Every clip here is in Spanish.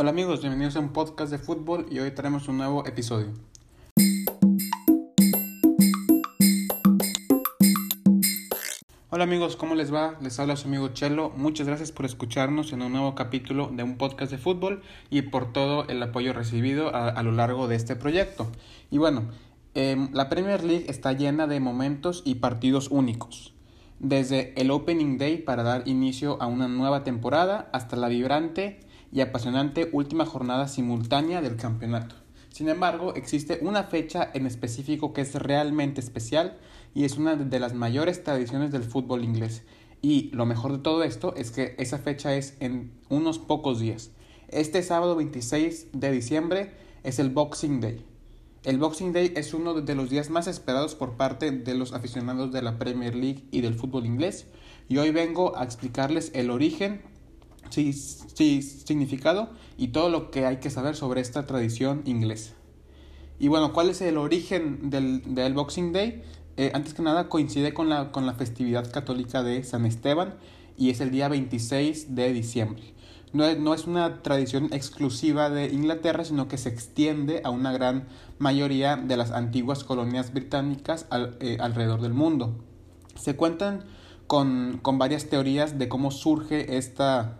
Hola amigos, bienvenidos a un podcast de fútbol y hoy tenemos un nuevo episodio. Hola amigos, ¿cómo les va? Les habla su amigo Chelo. Muchas gracias por escucharnos en un nuevo capítulo de un podcast de fútbol y por todo el apoyo recibido a, lo largo de este proyecto. Y bueno, em, la Premier League está llena de momentos y partidos únicos. Desde el Opening Day para dar inicio a una nueva temporada hasta la vibrante y apasionante última jornada simultánea del campeonato. Sin embargo, existe una fecha en específico que es realmente especial y es una de las mayores tradiciones del fútbol inglés. Y lo mejor de todo esto es que esa fecha es en unos pocos días. Este sábado 26 de diciembre es el Boxing Day. El Boxing Day es uno de los días más esperados por parte de los aficionados de la Premier League y del fútbol inglés. Y hoy vengo a explicarles el origen, sí, sí, significado y todo lo que hay que saber sobre esta tradición inglesa. Y bueno, ¿cuál es el origen del, del Boxing Day? Eh, antes que nada coincide con la, con la festividad católica de San Esteban y es el día 26 de diciembre. No es, no es, una tradición exclusiva de Inglaterra, sino que se extiende a una gran mayoría de las antiguas colonias británicas eh, alrededor del mundo. Se cuentan con, con varias teorías de cómo surge esta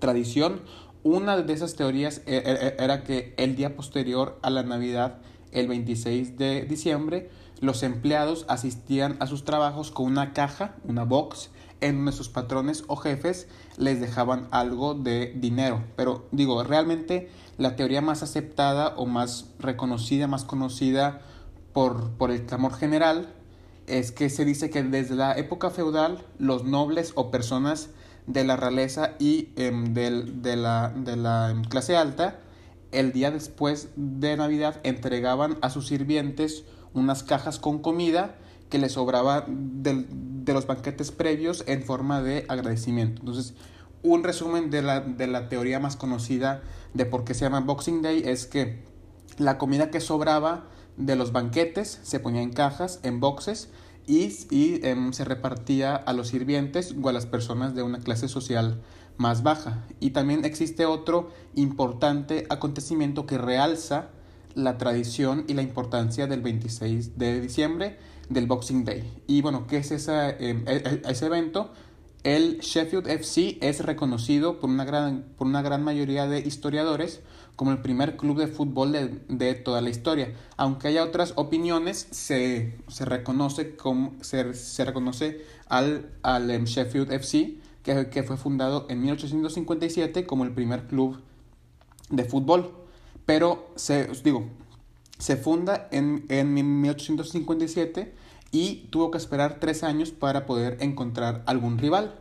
tradición. Una de esas teorías e, e, e, era que el día posterior a la Navidad, el 26 de diciembre, los empleados asistían a sus trabajos con una caja, una box, en donde sus patrones o jefes les dejaban algo de dinero. Pero digo, realmente la teoría más aceptada o más reconocida, más conocida por, por el clamor general, es que se dice que desde la época feudal los nobles o personas de la realeza y em, de, la, de la em, clase alta, el día después de Navidad entregaban a sus sirvientes unas cajas con comida que les sobraba de, de los banquetes previos en forma de agradecimiento. Entonces, un resumen de la, de la teoría más conocida de por qué se llama Boxing Day es que la comida que sobraba de los banquetes se ponía en cajas, en boxes, y, em, se repartía a los sirvientes o a las personas de una clase social más baja. Y también existe otro importante acontecimiento que realza la tradición y la importancia del 26 de diciembre del Boxing Day. Y bueno, ¿qué es esa, em, e, e, ese evento? El Sheffield FC es reconocido por una gran, por una gran mayoría de historiadores como el primer club de fútbol de, toda la historia. Aunque haya otras opiniones, se, se reconoce, como, se, se reconoce al, al em, Sheffield FC, que, que, fue fundado en 1857 como el primer club de fútbol. Pero se, digo, se funda en, en 1857 y tuvo que esperar tres años para poder encontrar algún rival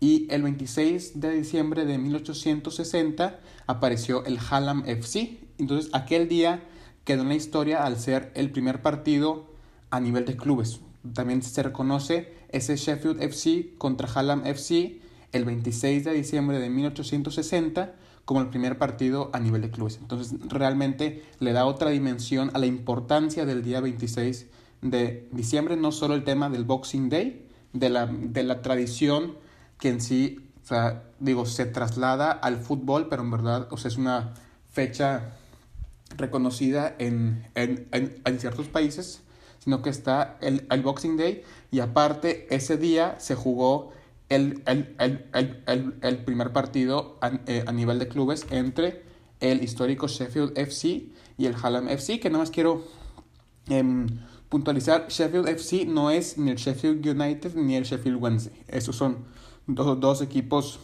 y el 26 de diciembre de 1860 apareció el Hallam FC. Entonces aquel día quedó en la historia al ser el primer partido a nivel de clubes. También se reconoce ese Sheffield FC contra Hallam FC el 26 de diciembre de 1860 como el primer partido a nivel de clubes. Entonces realmente le da otra dimensión a la importancia del día 26 de diciembre, no solo el tema del Boxing Day, de la, de la tradición que en sí, o sea, digo, se traslada al fútbol, pero en verdad, o sea, es una fecha reconocida en, en, en, ciertos países, sino que está el, el, Boxing Day y aparte ese día se jugó el, el, el primer partido a, eh, a, nivel de clubes entre el histórico Sheffield FC y el Hallam FC, que nada más quiero eh, puntualizar, Sheffield FC no es ni el Sheffield United ni el Sheffield Wednesday, esos son dos, equipos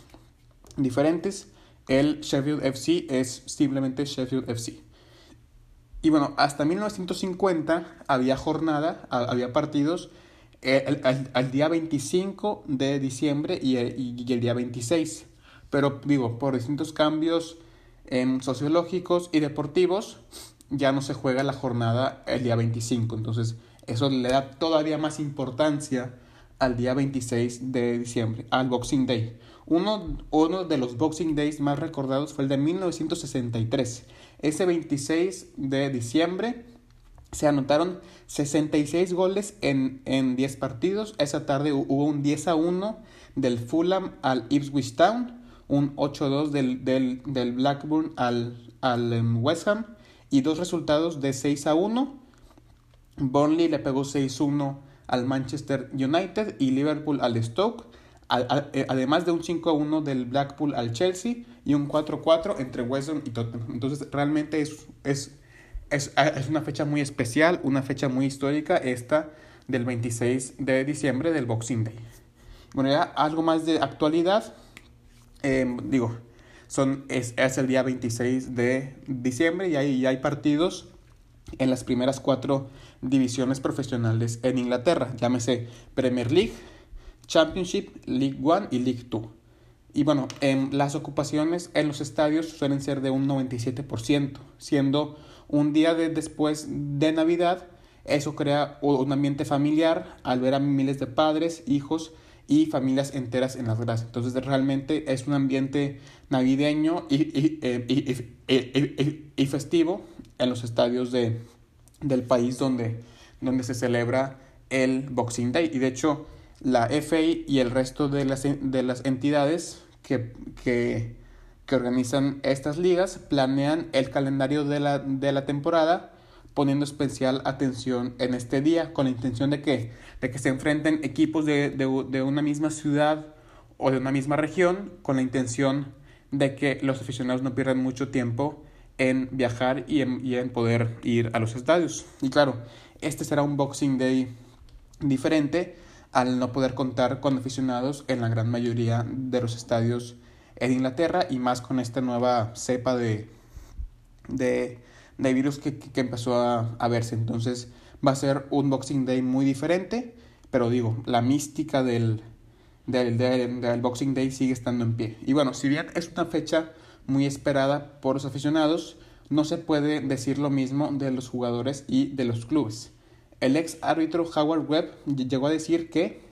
diferentes. El Sheffield FC es simplemente Sheffield FC. Y bueno, hasta 1950 había jornada, había partidos el, el, día 25 de diciembre y el, y el, día 26. Pero digo, por distintos cambios em, sociológicos y deportivos, ya no se juega la jornada el día 25. Entonces, eso le da todavía más importancia al día 26 de diciembre, al Boxing Day. Uno, uno, de los Boxing Days más recordados fue el de 1963. Ese 26 de diciembre se anotaron 66 goles en, en 10 partidos. Esa tarde hubo un 10 a 1 del Fulham al Ipswich Town, un 8-2 del, del, del, Blackburn al, al em, West Ham y dos resultados de 6 a 1. Burnley le pegó 6-1 al Manchester United y Liverpool al Stoke, eh, además de un 5-1 del Blackpool al Chelsea y un 4-4 entre West Ham y Tottenham. Entonces realmente es, es, es, es, una fecha muy especial, una fecha muy histórica esta del 26 de diciembre del Boxing Day. Bueno, ya algo más de actualidad. Eh, digo, son, es, el día 26 de diciembre y hay, y hay partidos en las primeras cuatro divisiones profesionales en Inglaterra, llámese Premier League, Championship, League One y League Two. Y bueno, en las ocupaciones en los estadios suelen ser de un 97%, siendo un día de, después de Navidad, eso crea un ambiente familiar al ver a miles de padres, hijos y familias enteras en las gradas. Entonces realmente es un ambiente navideño y, y, y, y festivo en los estadios de, del país donde, donde se celebra el Boxing Day. Y de hecho, la FA y el resto de las, de las entidades que, que, que organizan estas ligas planean el calendario de la, de la temporada poniendo especial atención en este día con la intención de que, de que se enfrenten equipos de, de, de, una misma ciudad o de una misma región con la intención de que los aficionados no pierdan mucho tiempo en viajar y en, y en poder ir a los estadios. Y claro, este será un Boxing Day diferente al no poder contar con aficionados en la gran mayoría de los estadios en Inglaterra y más con esta nueva cepa de, de, de virus que, que empezó a, verse. Entonces va a ser un Boxing Day muy diferente, pero digo, la mística del, del, del, del Boxing Day sigue estando en pie. Y bueno, si bien es una fecha muy esperada por los aficionados, no se puede decir lo mismo de los jugadores y de los clubes. El ex árbitro Howard Webb llegó a decir que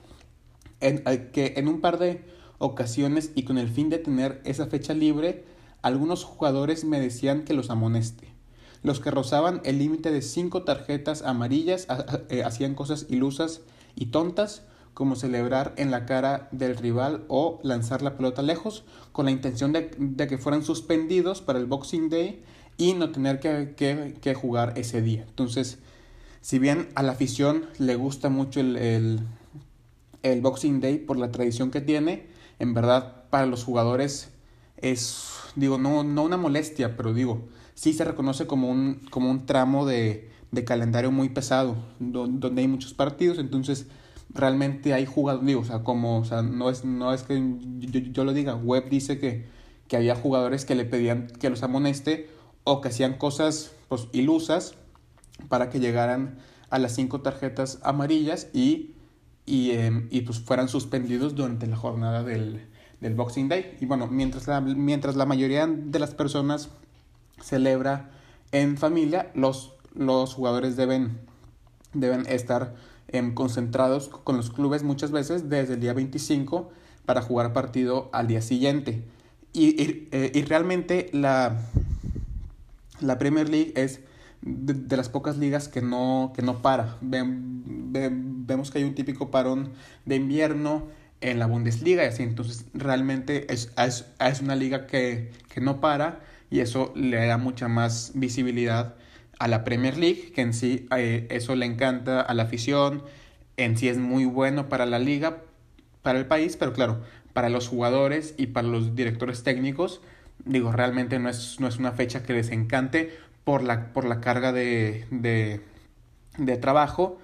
en, eh, que en un par de ocasiones y con el fin de tener esa fecha libre, algunos jugadores me decían que los amoneste. Los que rozaban el límite de cinco tarjetas amarillas eh, hacían cosas ilusas y tontas, como celebrar en la cara del rival o lanzar la pelota lejos con la intención de, que fueran suspendidos para el Boxing Day y no tener que, que, jugar ese día. Entonces, si bien a la afición le gusta mucho el, el, el Boxing Day por la tradición que tiene, en verdad para los jugadores es, digo, no, no una molestia, pero digo, sí se reconoce como un, como un tramo de, de calendario muy pesado, donde hay muchos partidos, entonces realmente hay jugadores, digo, o sea, como, o sea, no es, no es que yo, yo lo diga, Web dice que, que había jugadores que le pedían que los amoneste o que hacían cosas pues ilusas para que llegaran a las cinco tarjetas amarillas y, y, eh, y pues fueran suspendidos durante la jornada del, del Boxing Day. Y bueno, mientras la, mientras la mayoría de las personas celebra en familia, los, los jugadores deben, deben estar concentrados con los clubes muchas veces desde el día 25 para jugar partido al día siguiente. Y, y, eh, y realmente la, la Premier League es de, las pocas ligas que no, que no para. Vemos que hay un típico parón de invierno en la Bundesliga y así. Entonces realmente es, es, es una liga que, que no para y eso le da mucha más visibilidad a la Premier League, que en sí eh, eso le encanta a la afición, en sí es muy bueno para la liga, para el país, pero claro, para los jugadores y para los directores técnicos, digo, realmente no es, no es una fecha que les encante por la, por la carga de, de, de trabajo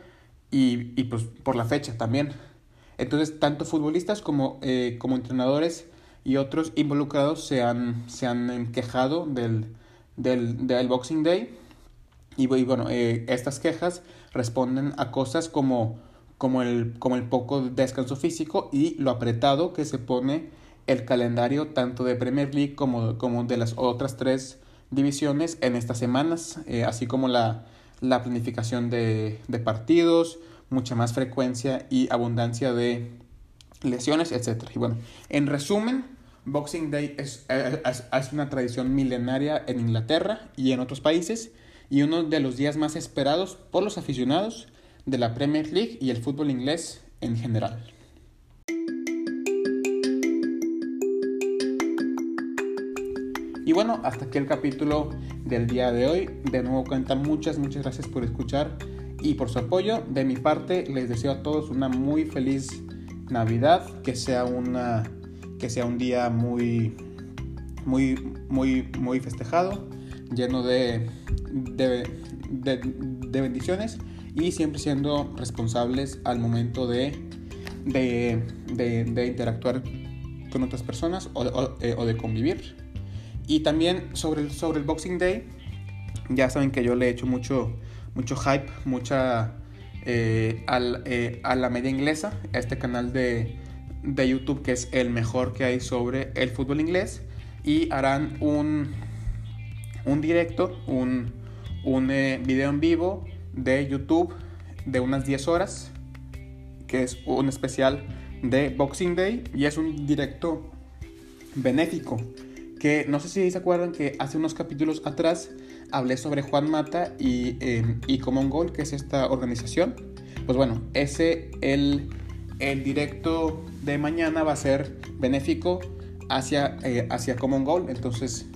y, y, pues por la fecha también. Entonces, tanto futbolistas como, eh, como entrenadores y otros involucrados se han, se han quejado del, del, del Boxing Day y, bueno, eh, estas quejas responden a cosas como, como, el, como el poco descanso físico y lo apretado que se pone el calendario tanto de Premier League como, como de las otras tres divisiones en estas semanas, eh, así como la, la planificación de, de, partidos, mucha más frecuencia y abundancia de lesiones, etc. Y bueno, en resumen, Boxing Day es, es, es una tradición milenaria en Inglaterra y en otros países y uno de los días más esperados por los aficionados de la Premier League y el fútbol inglés en general. Y bueno, hasta aquí el capítulo del día de hoy. De nuevo cuenta, muchas, muchas gracias por escuchar y por su apoyo. De mi parte, les deseo a todos una muy feliz Navidad, que sea una que sea un día muy muy muy muy festejado, lleno de de, de, bendiciones y siempre siendo responsables al momento de, de, interactuar con otras personas o, eh, o, de convivir. Y también sobre el, sobre el Boxing Day, ya saben que yo le he hecho mucho, mucho hype, mucha eh, al, eh, a la media inglesa, este canal de, de, YouTube que es el mejor que hay sobre el fútbol inglés. Y harán un, un directo, un, un eh, video en vivo de YouTube de unas 10 horas, que es un especial de Boxing Day y es un directo benéfico. Que no sé si se acuerdan que hace unos capítulos atrás hablé sobre Juan Mata y, eh, y Common Goal, que es esta organización. Pues bueno, ese, el, el directo de mañana va a ser benéfico hacia, eh, hacia Common Goal. Entonces,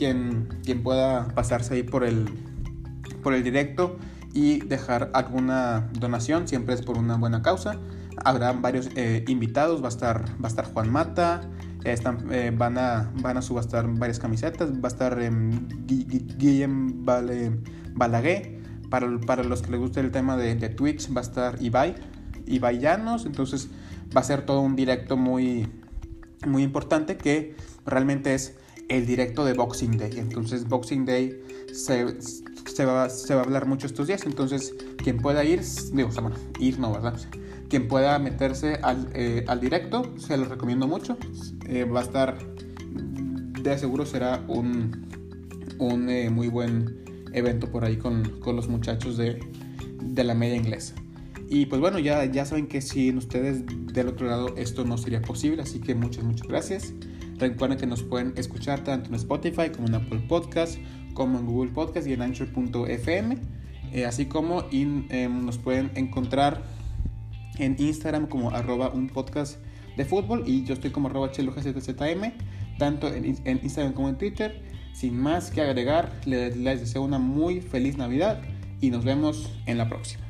quien, pueda pasarse ahí por el, por el directo y dejar alguna donación, siempre es por una buena causa. Habrá varios eh, invitados, va a, estar, va a estar Juan Mata, están, eh, van, a, van a subastar varias camisetas. Va a estar eh, Guillem Balaguer. Para, para, los que les guste el tema de, de, Twitch va a estar Ibai, Ibai Llanos. Entonces va a ser todo un directo muy, muy importante que realmente es el directo de Boxing Day. Entonces Boxing Day se, se, va, se va a hablar mucho estos días. Entonces quien pueda ir, digo, o sea, bueno, ir no, ¿verdad? quien pueda meterse al, eh, al directo, se lo recomiendo mucho. Eh, va a estar, de seguro será un, un eh, muy buen evento por ahí con, con los muchachos de, de, la media inglesa. Y pues bueno, ya, ya saben que sin ustedes del otro lado esto no sería posible, así que muchas, muchas gracias. Recuerden que nos pueden escuchar tanto en Spotify como en Apple Podcast, como en Google Podcast y en Anchor.fm, así como em, nos pueden encontrar en Instagram como arroba un podcast de fútbol y yo estoy como arroba chelogzm, tanto en, Instagram como en Twitter. Sin más que agregar, les deseo una muy feliz Navidad y nos vemos en la próxima.